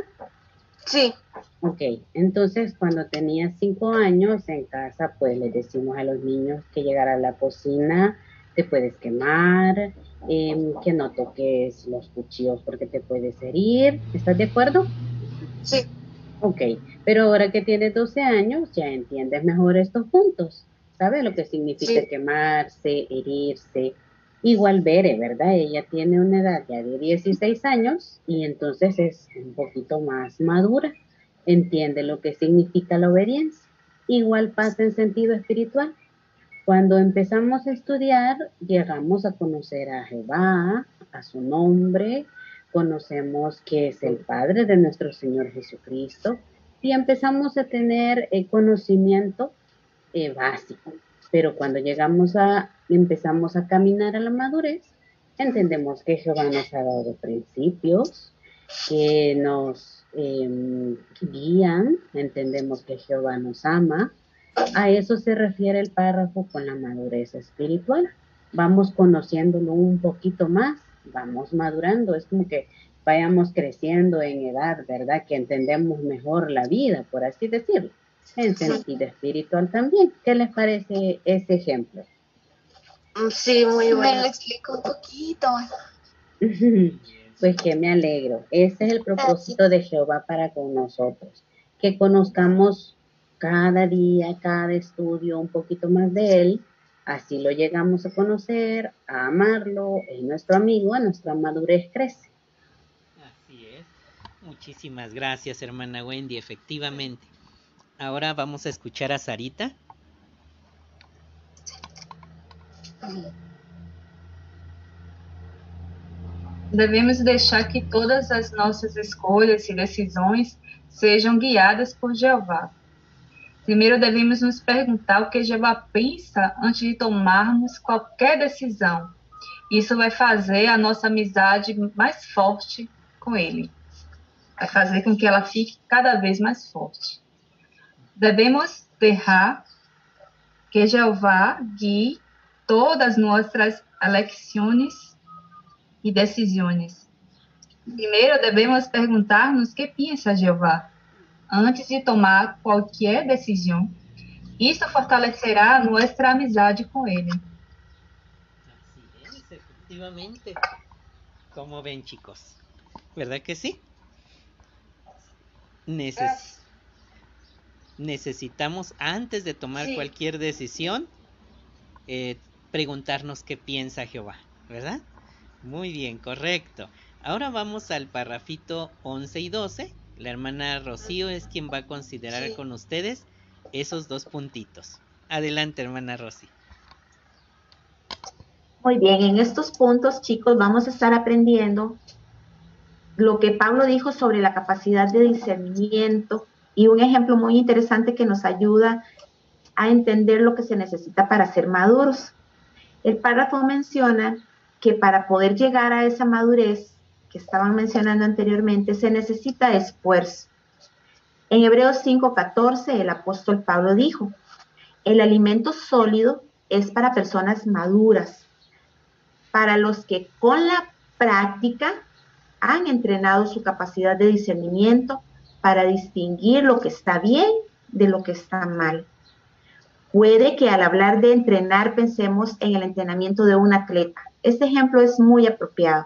Sí. Ok, entonces cuando tenía cinco años en casa, pues le decimos a los niños que llegar a la cocina, te puedes quemar, em, que no toques los cuchillos porque te puedes herir. ¿Estás de acuerdo? Sí. Ok, pero ahora que tienes 12 años ya entiendes mejor estos puntos. ¿Sabes lo que significa quemarse, herirse? Igual Bere, ¿verdad? Ella tiene una edad ya de 16 años y entonces es un poquito más madura entiende lo que significa la obediencia. Igual pasa en sentido espiritual. Cuando empezamos a estudiar, llegamos a conocer a Jehová, a su nombre, conocemos que es el Padre de nuestro Señor Jesucristo y empezamos a tener el conocimiento eh, básico. Pero cuando llegamos a, empezamos a caminar a la madurez, entendemos que Jehová nos ha dado principios, que nos em, guían, entendemos que Jehová nos ama. A eso se refiere el párrafo con la madurez espiritual. Vamos conociéndolo un poquito más, vamos madurando, es como que vayamos creciendo en edad, ¿verdad? Que entendemos mejor la vida, por así decirlo, en sentido espiritual también. ¿Qué les parece ese ejemplo? Mm, sí, muy bueno. Me lo explico un poquito. *laughs* Pues que me alegro. Ese es el propósito de Jehová para con nosotros. Que conozcamos cada día, cada estudio un poquito más de Él. Así lo llegamos a conocer, a amarlo, es nuestro amigo, a nuestra madurez crece. Así es. Muchísimas gracias, hermana Wendy, efectivamente. Ahora vamos a escuchar a Sarita. Devemos deixar que todas as nossas escolhas e decisões sejam guiadas por Jeová. Primeiro devemos nos perguntar o que Jeová pensa antes de tomarmos qualquer decisão. Isso vai fazer a nossa amizade mais forte com Ele. Vai fazer com que ela fique cada vez mais forte. Devemos deixar que Jeová guie todas nossas eleições e decisões. Primeiro, devemos perguntar-nos o que pensa Jeová antes de tomar qualquer decisão. Isso fortalecerá nossa amizade com Ele. Así es, efectivamente. Como ven, chicos? ¿Verdad que sí? Neces- necesitamos, antes de tomar Sí. cualquier decisión, eh, preguntarnos qué piensa Jehová, ¿verdad? Muy bien, correcto. Ahora vamos al parrafito 11 y 12. La hermana Rocío es quien va a considerar Sí. con ustedes esos dos puntitos. Adelante, hermana Rocío. Muy bien, en estos puntos, chicos, vamos a estar aprendiendo lo que Pablo dijo sobre la capacidad de discernimiento y un ejemplo muy interesante que nos ayuda a entender lo que se necesita para ser maduros. El párrafo menciona que para poder llegar a esa madurez que estaban mencionando anteriormente se necesita esfuerzo. En Hebreos 5:14 el apóstol Pablo dijo, el alimento sólido es para personas maduras, para los que con la práctica han entrenado su capacidad de discernimiento para distinguir lo que está bien de lo que está mal. Puede que al hablar de entrenar pensemos en el entrenamiento de un atleta. Este ejemplo es muy apropiado.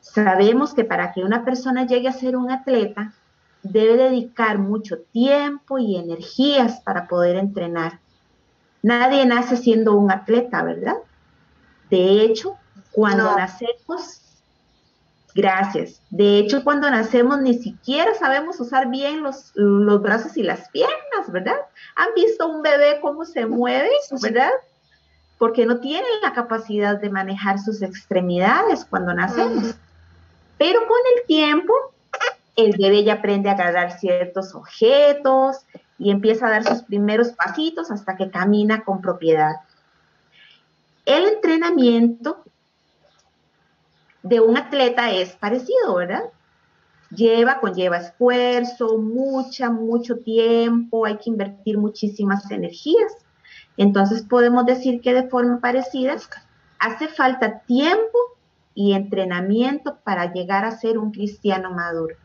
Sabemos que para que una persona llegue a ser un atleta, debe dedicar mucho tiempo y energías para poder entrenar. Nadie nace siendo un atleta, ¿verdad? De hecho, cuando No. nacemos, gracias. De hecho, cuando nacemos ni siquiera sabemos usar bien los, los brazos y las piernas, ¿verdad? ¿Han visto un bebé cómo se mueve, ¿verdad? Porque no tiene la capacidad de manejar sus extremidades cuando nacemos. Pero con el tiempo, el bebé ya aprende a agarrar ciertos objetos y empieza a dar sus primeros pasitos hasta que camina con propiedad. El entrenamiento de un atleta es parecido, ¿verdad? Lleva, conlleva esfuerzo, mucha, mucho tiempo, hay que invertir muchísimas energías. Entonces podemos decir que de forma parecida hace falta tiempo y entrenamiento para llegar a ser un cristiano maduro.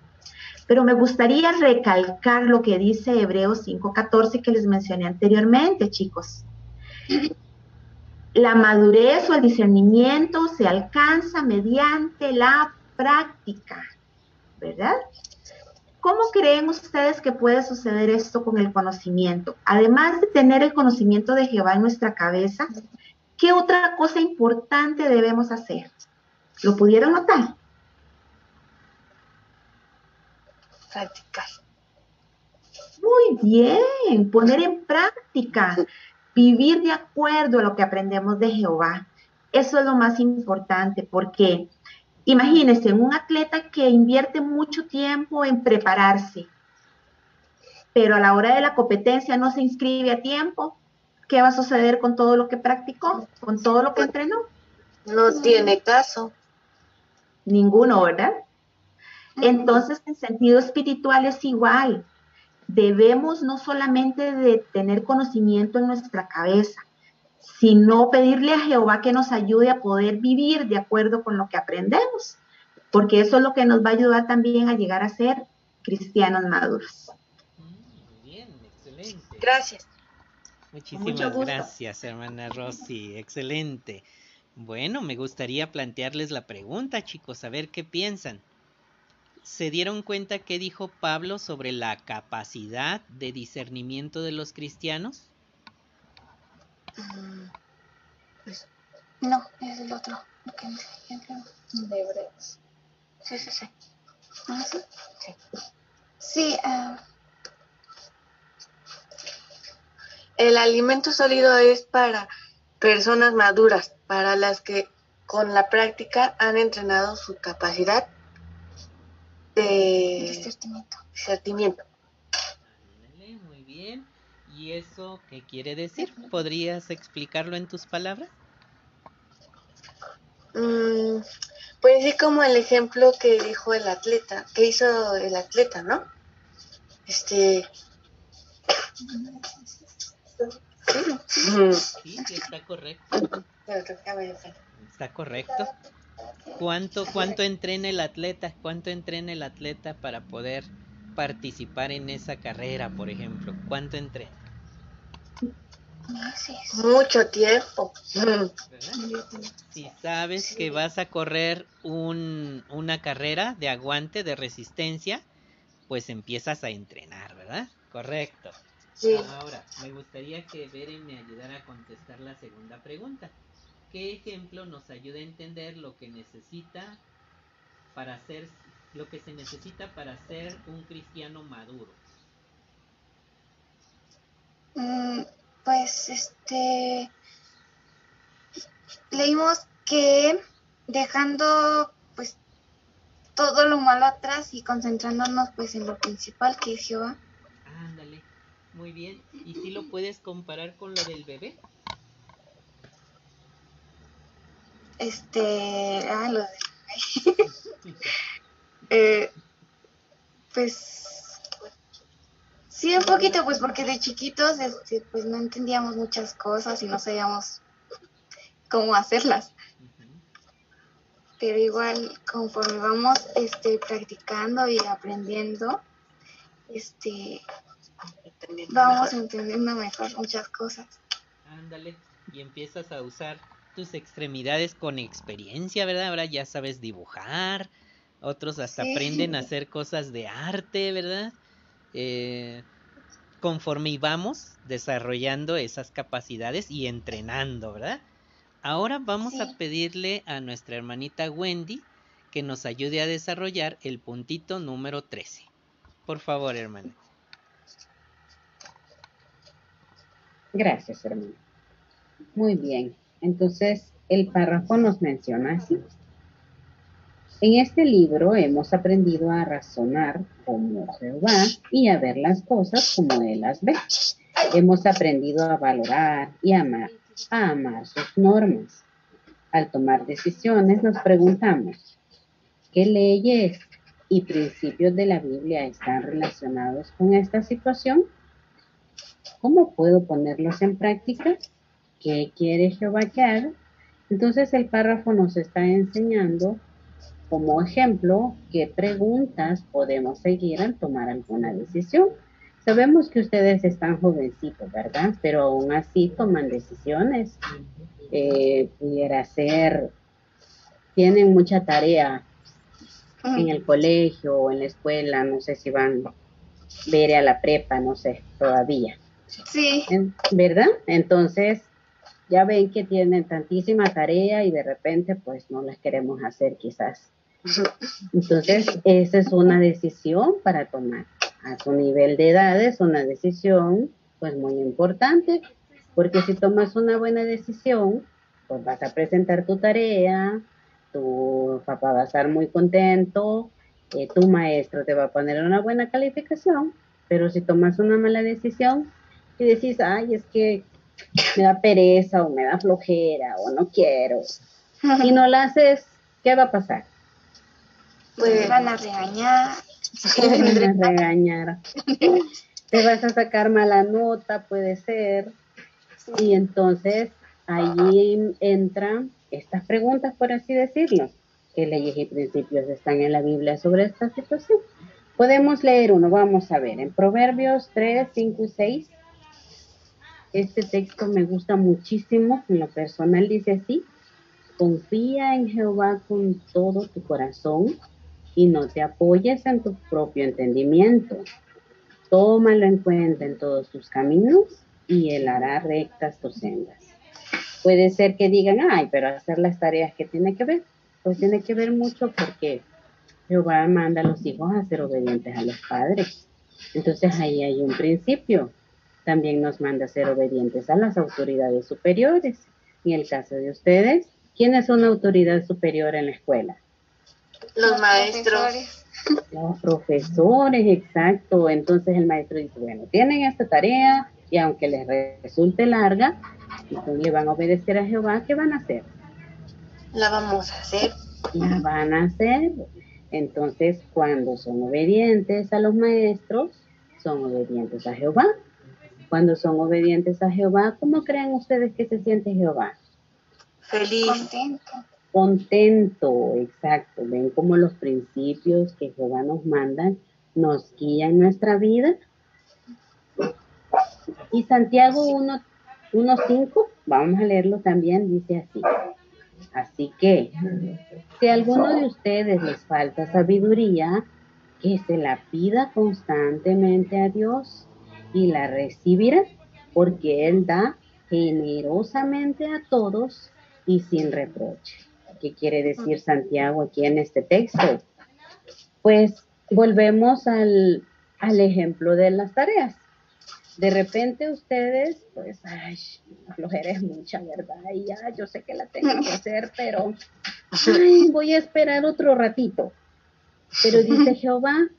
Pero me gustaría recalcar lo que dice Hebreos 5:14 que les mencioné anteriormente, chicos. La madurez o el discernimiento se alcanza mediante la práctica, ¿verdad? ¿Cómo creen ustedes que puede suceder esto con el conocimiento? Además de tener el conocimiento de Jehová en nuestra cabeza, ¿qué otra cosa importante debemos hacer? ¿Lo pudieron notar? Practicar. Muy bien, poner en práctica, vivir de acuerdo a lo que aprendemos de Jehová. Eso es lo más importante porque imagínense, un atleta que invierte mucho tiempo en prepararse, pero a la hora de la competencia no se inscribe a tiempo, ¿qué va a suceder con todo lo que practicó, con todo lo que entrenó? No tiene caso. Ninguno, ¿verdad? Entonces, en sentido espiritual es igual. Debemos no solamente de tener conocimiento en nuestra cabeza, sino pedirle a Jehová que nos ayude a poder vivir de acuerdo con lo que aprendemos, porque eso es lo que nos va a ayudar también a llegar a ser cristianos maduros. Muy bien, excelente. Gracias. Muchísimas gracias, hermana Rosy. Excelente. Bueno, me gustaría plantearles la pregunta, chicos, a ver qué piensan. ¿Se dieron cuenta qué dijo Pablo sobre la capacidad de discernimiento de los cristianos? Mm, pues, no, es el otro. De Hebreos. Sí, sí, sí. ¿Ah, sí? Sí. Sí, ah. El alimento sólido es para personas maduras, para las que con la práctica han entrenado su capacidad de discernimiento. discernimiento. Muy bien. ¿Y eso qué quiere decir? ¿Podrías explicarlo en tus palabras? Mm, pues sí, como el ejemplo que dijo el atleta, que hizo el atleta, ¿no? Este. Sí, sí, está correcto. Está correcto. ¿Cuánto, cuánto entrena el atleta? ¿Cuánto entrena el atleta para poder participar en esa carrera, por ejemplo? ¿Cuánto entrena? Mucho tiempo. Si sabes que vas a correr un, una carrera de aguante, de resistencia, pues empiezas a entrenar, ¿verdad? Correcto. Sí. Ahora, me gustaría que Beren me ayudara a contestar la segunda pregunta. ¿Qué ejemplo nos ayuda a entender lo que necesita para ser lo que se necesita para ser un cristiano maduro? Mm, pues este leímos que dejando pues todo lo malo atrás y concentrándonos pues en lo principal que es Jehová. Ándale, muy bien. ¿Y si lo puedes comparar con lo del bebé? Este, ah, lo del *laughs* eh, pues sí, un poquito, pues porque de chiquitos, este, pues no entendíamos muchas cosas y no sabíamos cómo hacerlas. Pero igual, conforme vamos este, practicando y aprendiendo, este, vamos entendiendo mejor muchas cosas. Ándale, y empiezas a usar tus extremidades con experiencia, ¿verdad? Ahora ya sabes dibujar, otros hasta Sí. aprenden a hacer cosas de arte, ¿verdad? Eh, conforme íbamos desarrollando esas capacidades y entrenando, ¿verdad? Ahora vamos Sí. a pedirle a nuestra hermanita Wendy que nos ayude a desarrollar el puntito número 13. Por favor, hermana. Gracias, hermano. Muy bien. Entonces, el párrafo nos menciona así. En este libro hemos aprendido a razonar como Jehová y a ver las cosas como Él las ve. Hemos aprendido a valorar y amar, a amar sus normas. Al tomar decisiones nos preguntamos, ¿qué leyes y principios de la Biblia están relacionados con esta situación? ¿Cómo puedo ponerlos en práctica? ¿Qué quiere Jehová que haga? Entonces el párrafo nos está enseñando como ejemplo qué preguntas podemos seguir al tomar alguna decisión. Sabemos que ustedes están jovencitos, ¿verdad? Pero aún así toman decisiones. Eh, pudiera ser, tienen mucha tarea en el colegio o en la escuela, no sé si van a ver a la prepa, no sé, todavía. Sí. ¿Verdad? Entonces, ya ven que tienen tantísima tarea y de repente pues no las queremos hacer quizás. *laughs* Entonces, esa es una decisión para tomar. A su nivel de edad es una decisión pues muy importante, porque si tomas una buena decisión, pues vas a presentar tu tarea, tu papá va a estar muy contento, eh, tu maestro te va a poner una buena calificación, pero si tomas una mala decisión y decís, ay, es que me da pereza o me da flojera o no quiero, y no la haces, ¿qué va a pasar? Pues van a *laughs* regañar. Te van a regañar. Te vas a sacar mala nota, puede ser. Y entonces ahí entran estas preguntas, por así decirlo. ¿Qué leyes y principios están en la Biblia sobre esta situación? Podemos leer uno, vamos a ver, en Proverbios 3, 5 y 6. Este texto me gusta muchísimo, en lo personal dice así, confía en Jehová con todo tu corazón y no te apoyes en tu propio entendimiento. Tómalo en cuenta en todos tus caminos y él hará rectas tus sendas. Puede ser que digan, ay, pero hacer las tareas que tiene que ver, pues tiene que ver mucho porque Jehová manda a los hijos a ser obedientes a los padres. Entonces ahí hay un principio. También nos manda a ser obedientes a las autoridades superiores. En el caso de ustedes, ¿quién es una autoridad superior en la escuela? Los maestros. Los profesores, exacto. Entonces el maestro dice, bueno, tienen esta tarea y aunque les resulte larga, entonces le van a obedecer a Jehová, ¿qué van a hacer? La vamos a hacer. La van a hacer. Entonces, cuando son obedientes a los maestros, son obedientes a Jehová. Cuando son obedientes a Jehová, ¿cómo creen ustedes que se siente Jehová? Feliz. Contento. Contento, exacto. Ven cómo los principios que Jehová nos manda nos guían nuestra vida. Y Santiago 1.5, vamos a leerlo también, dice así. Así que, si a alguno de ustedes les falta sabiduría, que se la pida constantemente a Dios y la recibirá, porque Él da generosamente a todos y sin reproche. ¿Qué quiere decir Santiago aquí en este texto? Pues volvemos al, al ejemplo de las tareas. De repente ustedes, pues, ay, la flojera es mucha, ¿verdad? Y ya, yo sé que la tengo que hacer, pero ay, voy a esperar otro ratito. Pero dice *laughs* Jehová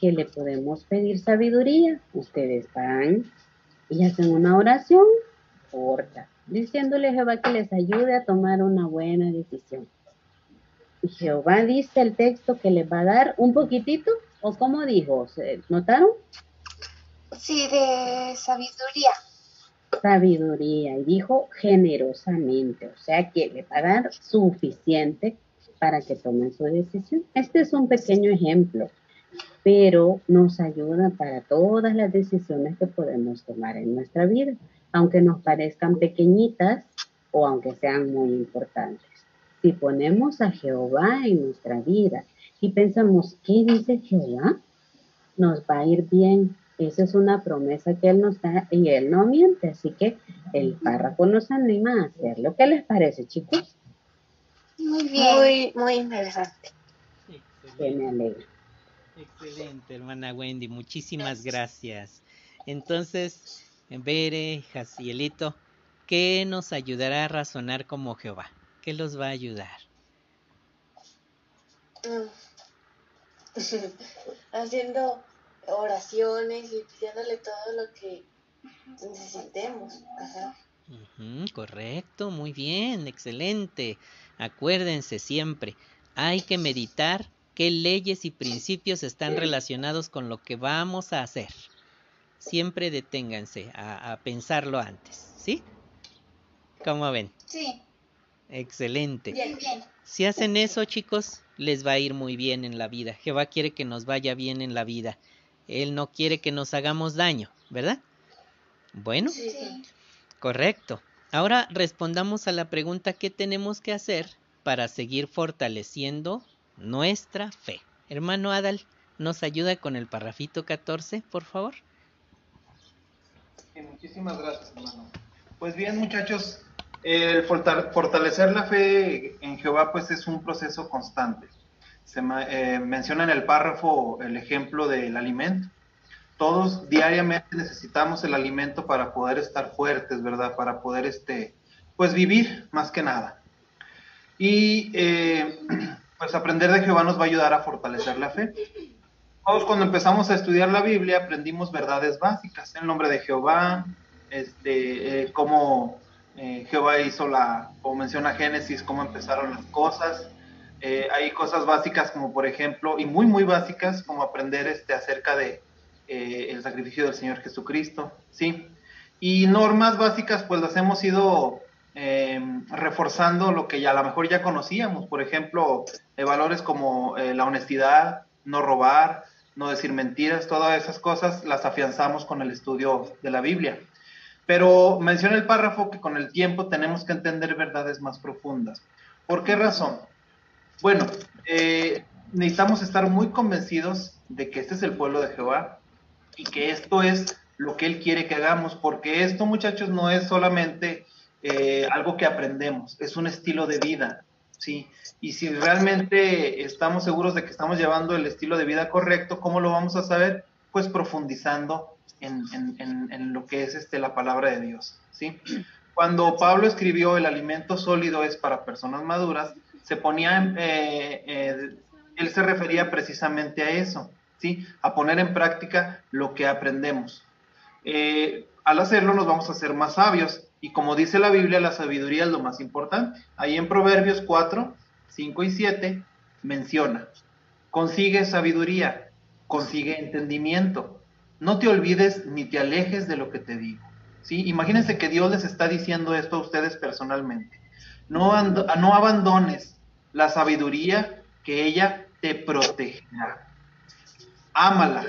que le podemos pedir sabiduría. Ustedes van y hacen una oración corta, diciéndole a Jehová que les ayude a tomar una buena decisión. Y Jehová dice el texto que les va a dar un poquitito, o como dijo, ¿se ¿notaron? Sí, de sabiduría. Sabiduría, y dijo generosamente, o sea que le va a dar suficiente para que tomen su decisión. Este es un pequeño ejemplo, pero nos ayuda para todas las decisiones que podemos tomar en nuestra vida, aunque nos parezcan pequeñitas o aunque sean muy importantes. Si ponemos a Jehová en nuestra vida y pensamos, ¿qué dice Jehová? Nos va a ir bien. Esa es una promesa que Él nos da y Él no miente. Así que el párrafo nos anima a hacerlo. ¿Qué les parece, chicos? Muy bien. Muy, muy interesante. Que me alegra. Excelente, hermana Wendy. Muchísimas gracias. Entonces, Bere, Jacielito, ¿qué nos ayudará a razonar como Jehová? ¿Qué los va a ayudar? Mm. *laughs* Haciendo oraciones y pidiéndole todo lo que necesitemos. Ajá. Correcto, muy bien, excelente. Acuérdense siempre, hay que meditar qué leyes y principios están relacionados con lo que vamos a hacer. Siempre deténganse a, a pensarlo antes, ¿sí? ¿Cómo ven? Sí, Excelente. bien, bien. Si hacen eso, chicos, les va a ir muy bien en la vida. Jehová quiere que nos vaya bien en la vida. Él no quiere que nos hagamos daño, ¿verdad? Bueno, Sí. Sí. correcto. Ahora respondamos a la pregunta ¿qué tenemos que hacer para seguir fortaleciendo nuestra fe? Hermano Adal, ¿nos ayuda con el parrafito 14, por favor? Muchísimas gracias, hermano. Pues bien, muchachos, el forta- fortalecer la fe en Jehová, pues es un proceso constante. Se eh, menciona en el párrafo el ejemplo del alimento. Todos diariamente necesitamos el alimento para poder estar fuertes, ¿verdad? Para poder, este, pues vivir más que nada. Y eh, pues aprender de Jehová nos va a ayudar a fortalecer la fe. Todos cuando empezamos a estudiar la Biblia aprendimos verdades básicas, el nombre de Jehová, este, eh, cómo eh, Jehová hizo la, como menciona Génesis, cómo empezaron las cosas. Eh, hay cosas básicas como por ejemplo, y muy muy básicas, como aprender este, acerca de el sacrificio del Señor Jesucristo, ¿sí? Y normas básicas, pues las hemos ido reforzando lo que ya a lo mejor ya conocíamos, por ejemplo, valores como la honestidad, no robar, no decir mentiras, todas esas cosas las afianzamos con el estudio de la Biblia. Pero menciona el párrafo que con el tiempo tenemos que entender verdades más profundas. ¿Por qué razón? Bueno, eh, necesitamos estar muy convencidos de que este es el pueblo de Jehová y que esto es lo que Él quiere que hagamos, porque esto, muchachos, no es solamente eh, algo que aprendemos, es un estilo de vida, ¿sí? Y si realmente estamos seguros de que estamos llevando el estilo de vida correcto, ¿cómo lo vamos a saber? Pues profundizando en, en, lo que es este, la palabra de Dios. ¿sí? Cuando Pablo escribió el alimento sólido es para personas maduras, se ponía, eh, eh, él se refería precisamente a eso, ¿sí? a poner en práctica lo que aprendemos. Al hacerlo nos vamos a hacer más sabios y como dice la Biblia, la sabiduría es lo más importante. Ahí en Proverbios 4, 5 y 7 menciona, consigue sabiduría, consigue entendimiento, no te olvides ni te alejes de lo que te digo. ¿sí? Imagínense que Dios les está diciendo esto a ustedes personalmente. No, no abandones la sabiduría que ella te protegerá. Ámala,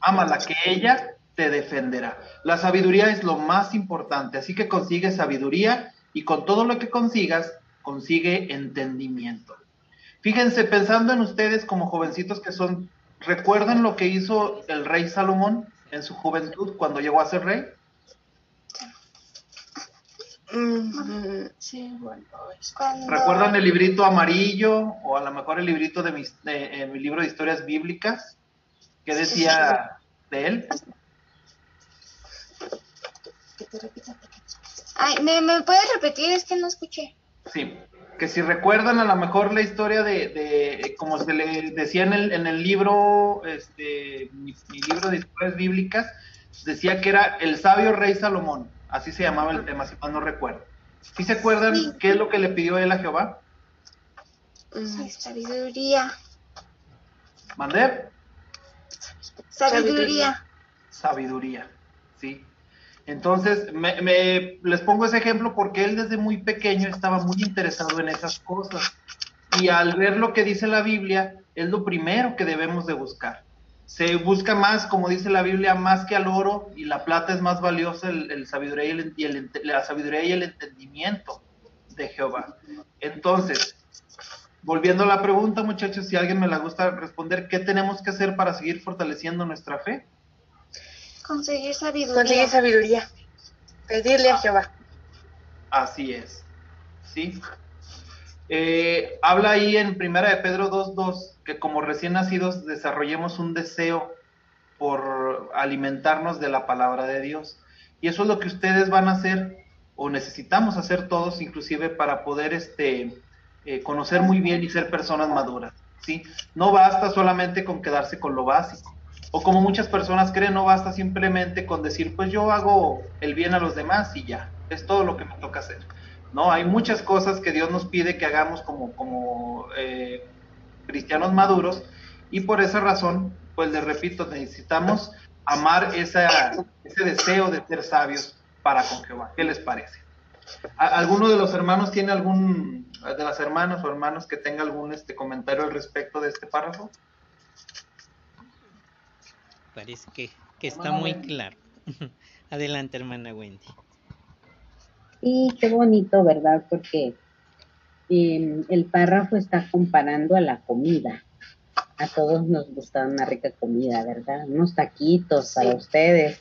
ámala, que ella te defenderá. La sabiduría es lo más importante, así que consigue sabiduría y con todo lo que consigas, consigue entendimiento. Fíjense, pensando en ustedes como jovencitos que son, ¿recuerdan lo que hizo el rey Salomón en su juventud cuando llegó a ser rey? Mm, sí, bueno, ¿Recuerdan el librito amarillo o a lo mejor el librito de, mis, eh, mi libro de historias bíblicas? ¿Qué decía de él? Ay, ¿me, ¿me puedes repetir? Es que no escuché. Sí, que si recuerdan a lo mejor la historia de, de como se le decía en el, en el libro, este, mi, libro de historias bíblicas, decía que era el sabio rey Salomón, así se llamaba el tema, si mal no recuerdo. ¿Sí se acuerdan qué es lo que le pidió él a Jehová? Mm, sabiduría. ¿Mandé? Sabiduría. Sabiduría, sí. Entonces, me, les pongo ese ejemplo porque él desde muy pequeño estaba muy interesado en esas cosas. Y al ver lo que dice la Biblia, es lo primero que debemos de buscar. Se busca más, como dice la Biblia, más que al oro y la plata es más valiosa el, sabiduría y, el, la sabiduría y el entendimiento de Jehová. Entonces, volviendo a la pregunta, muchachos, si alguien me la gusta responder, ¿qué tenemos que hacer para seguir fortaleciendo nuestra fe? Conseguir sabiduría. Conseguir sabiduría. Pedirle a Jehová. Así es. ¿Sí? Eh, habla ahí en Primera de Pedro 2.2 que como recién nacidos desarrollemos un deseo por alimentarnos de la palabra de Dios. Y eso es lo que ustedes van a hacer o necesitamos hacer todos, inclusive para poder este, eh, conocer muy bien y ser personas maduras. ¿sí? No basta solamente con quedarse con lo básico o como muchas personas creen, no basta simplemente con decir, pues yo hago el bien a los demás y ya, es todo lo que me toca hacer. No, hay muchas cosas que Dios nos pide que hagamos como, como eh, cristianos maduros y por esa razón, pues les repito, necesitamos amar ese deseo de ser sabios para con Jehová. ¿Qué les parece? ¿Alguno de los hermanos tiene algún, de las hermanas o hermanos que tenga algún este comentario al respecto de este párrafo? Parece que, está muy claro. *laughs* Adelante, hermana Wendy. Sí, qué bonito, ¿verdad? Porque em, el párrafo está comparando a la comida. A todos nos gusta una rica comida, ¿verdad? Unos taquitos para ustedes.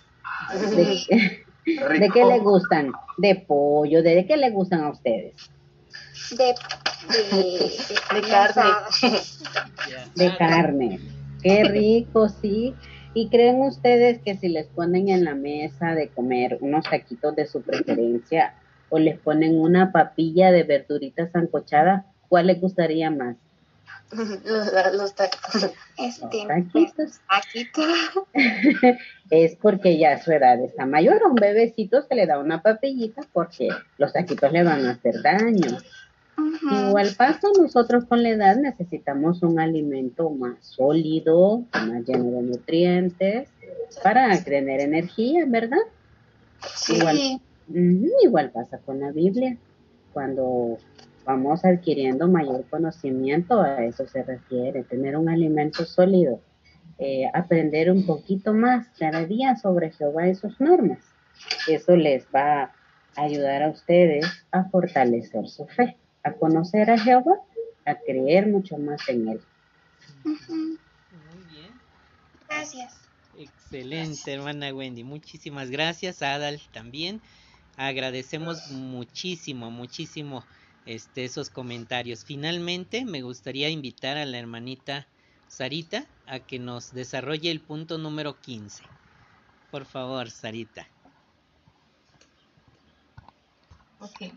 ¿De, qué *laughs* le gustan? De pollo, ¿de qué le gustan a ustedes? De, *laughs* de carne. De carne. Qué rico, sí. ¿Y creen ustedes que si les ponen en la mesa de comer unos taquitos de su preferencia o les ponen una papilla de verduritas zancochada, cuál les gustaría más? *laughs* los. Este, Taquitos. taquito. *laughs* es porque ya su edad está mayor. A un bebecito se le da una papillita porque los taquitos le van a hacer daño. Igual pasa, nosotros con la edad necesitamos un alimento más sólido, más lleno de nutrientes, para tener energía, ¿verdad? Sí. Igual. Igual pasa con la Biblia. Cuando vamos adquiriendo mayor conocimiento, a eso se refiere, tener un alimento sólido, eh, aprender un poquito más cada día sobre Jehová y sus normas. Eso les va a ayudar a ustedes a fortalecer su fe, a conocer a Jehová, a creer mucho más en Él. Muy bien. Gracias. Excelente, hermana Wendy. Muchísimas gracias. Adal también. Agradecemos muchísimo, muchísimo este, esos comentarios. Finalmente, me gustaría invitar a la hermanita Sarita a que nos desarrolle el punto número 15. Por favor, Sarita. Ok.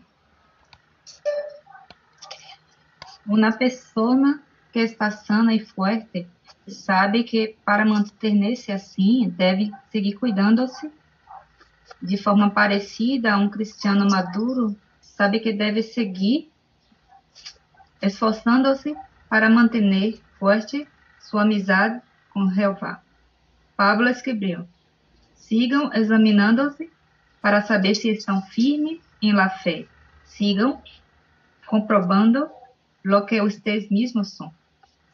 Uma pessoa que está sana e forte sabe que para manter-se assim deve seguir cuidando-se. De forma parecida, um cristiano maduro sabe que deve seguir esforçando-se para manter forte sua amizade com Jeová. Pablo escreveu: Sigam examinando-se para saber se estão firmes em la fé. Sigam comprobando lo que ustedes mismos son.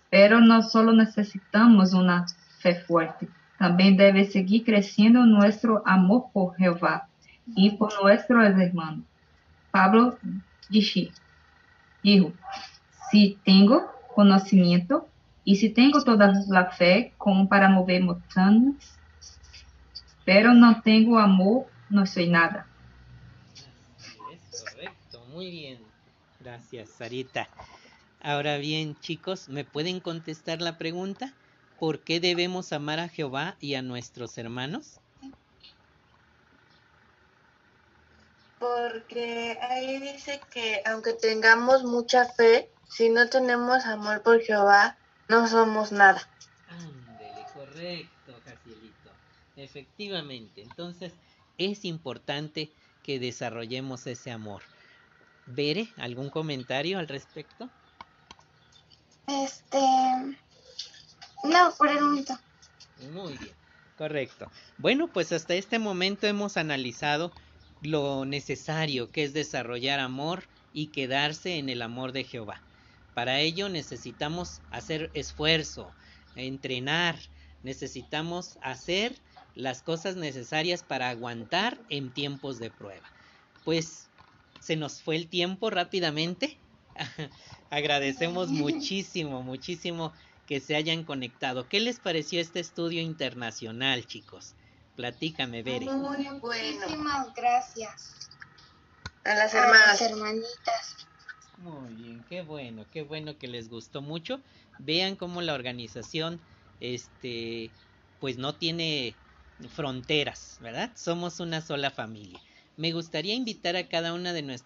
Pero no solo necesitamos una fe fuerte, también debe seguir creciendo nuestro amor por Jehová y por nuestros hermanos. Pablo dice, dijo, si tengo conocimiento y si tengo toda la fe como para mover montañas, pero no tengo amor, no soy nada. Es correcto, muy bien. Gracias, Sarita. Ahora bien, chicos, ¿me pueden contestar la pregunta? ¿Por qué debemos amar a Jehová y a nuestros hermanos? Porque ahí dice que aunque tengamos mucha fe, si no tenemos amor por Jehová, no somos nada. Ándele, correcto, Jacielito. Efectivamente, entonces es importante que desarrollemos ese amor. Bere, ¿algún comentario al respecto? Este. No, por el momento. Muy bien, correcto. Bueno, pues hasta este momento hemos analizado lo necesario que es desarrollar amor y quedarse en el amor de Jehová. Para ello necesitamos hacer esfuerzo, entrenar, necesitamos hacer las cosas necesarias para aguantar en tiempos de prueba. Pues se nos fue el tiempo rápidamente. *laughs* Agradecemos muchísimo, muchísimo que se hayan conectado. ¿Qué les pareció este estudio internacional, chicos? Platícame, Bere. Muy bueno. Muchísimas gracias. A las A las hermanas. hermanitas. Muy bien, qué bueno, qué bueno que les gustó mucho. Vean cómo la organización, este, pues no tiene fronteras, ¿verdad? Somos una sola familia. Me gustaría invitar a cada una de nuestras